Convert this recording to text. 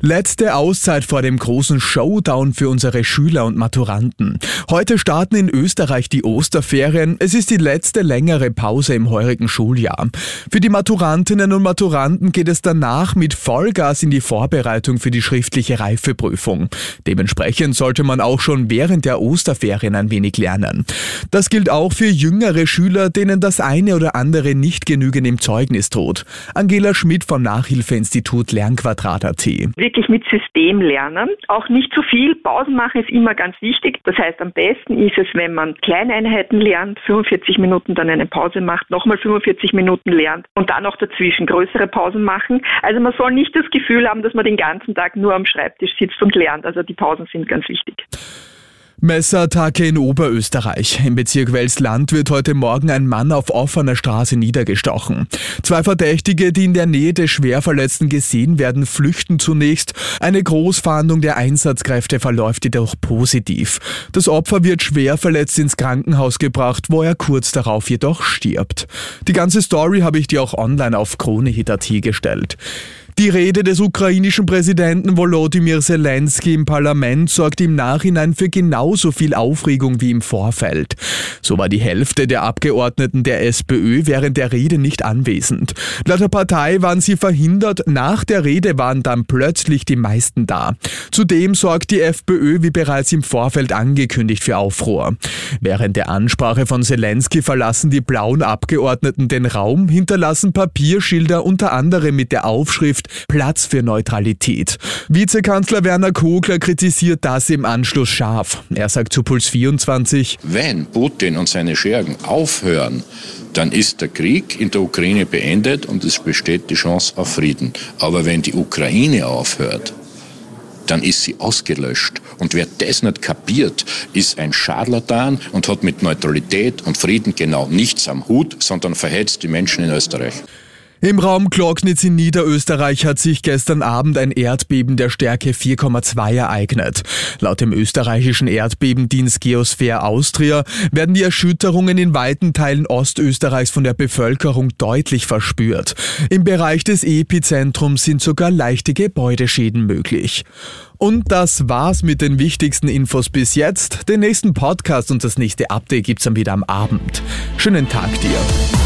Letzte Auszeit vor dem großen Showdown für unsere Schüler und Maturanten. Heute starten in Österreich die Osterferien. Es ist die letzte längere Pause im heurigen Schuljahr. Für die Maturantinnen und Maturanten geht es danach mit Vollgas in die Vorbereitung für die schriftliche Reifeprüfung. Dementsprechend sollte man auch schon während der Osterferien ein wenig lernen. Das gilt auch für jüngere Schüler, denen das eine oder andere nicht genügend im Zeugnis droht. Angela Schmidt vom Nachhilfeinstitut Lernquadrat.at wirklich mit System lernen. Auch nicht zu viel. Pausen machen ist immer ganz wichtig. Das heißt, am besten ist es, wenn man Kleineinheiten lernt, 45 Minuten dann eine Pause macht, nochmal 45 Minuten lernt und dann auch dazwischen größere Pausen machen. Also man soll nicht das Gefühl haben, dass man den ganzen Tag nur am Schreibtisch sitzt und lernt. Also die Pausen sind ganz wichtig. Messerattacke in Oberösterreich. Im Bezirk Welsland wird heute Morgen ein Mann auf offener Straße niedergestochen. Zwei Verdächtige, die in der Nähe des Schwerverletzten gesehen werden, flüchten zunächst. Eine Großfahndung der Einsatzkräfte verläuft jedoch positiv. Das Opfer wird schwer verletzt ins Krankenhaus gebracht, wo er kurz darauf jedoch stirbt. Die ganze Story habe ich dir auch online auf KroneHit.at gestellt. Die Rede des ukrainischen Präsidenten Volodymyr Zelensky im Parlament sorgt im Nachhinein für genauso viel Aufregung wie im Vorfeld. So war die Hälfte der Abgeordneten der SPÖ während der Rede nicht anwesend. Laut der Partei waren sie verhindert, nach der Rede waren dann plötzlich die meisten da. Zudem sorgt die FPÖ, wie bereits im Vorfeld angekündigt, für Aufruhr. Während der Ansprache von Zelensky verlassen die blauen Abgeordneten den Raum, hinterlassen Papierschilder unter anderem mit der Aufschrift Platz für Neutralität. Vizekanzler Werner Kogler kritisiert das im Anschluss scharf. Er sagt zu Puls 24, wenn Putin und seine Schergen aufhören, dann ist der Krieg in der Ukraine beendet und es besteht die Chance auf Frieden. Aber wenn die Ukraine aufhört, dann ist sie ausgelöscht. Und wer das nicht kapiert, ist ein Scharlatan und hat mit Neutralität und Frieden genau nichts am Hut, sondern verhetzt die Menschen in Österreich. Im Raum Glocknitz in Niederösterreich hat sich gestern Abend ein Erdbeben der Stärke 4,2 ereignet. Laut dem österreichischen Erdbebendienst Geosphäre Austria werden die Erschütterungen in weiten Teilen Ostösterreichs von der Bevölkerung deutlich verspürt. Im Bereich des Epizentrums sind sogar leichte Gebäudeschäden möglich. Und das war's mit den wichtigsten Infos bis jetzt. Den nächsten Podcast und das nächste Update gibt's dann wieder am Abend. Schönen Tag dir.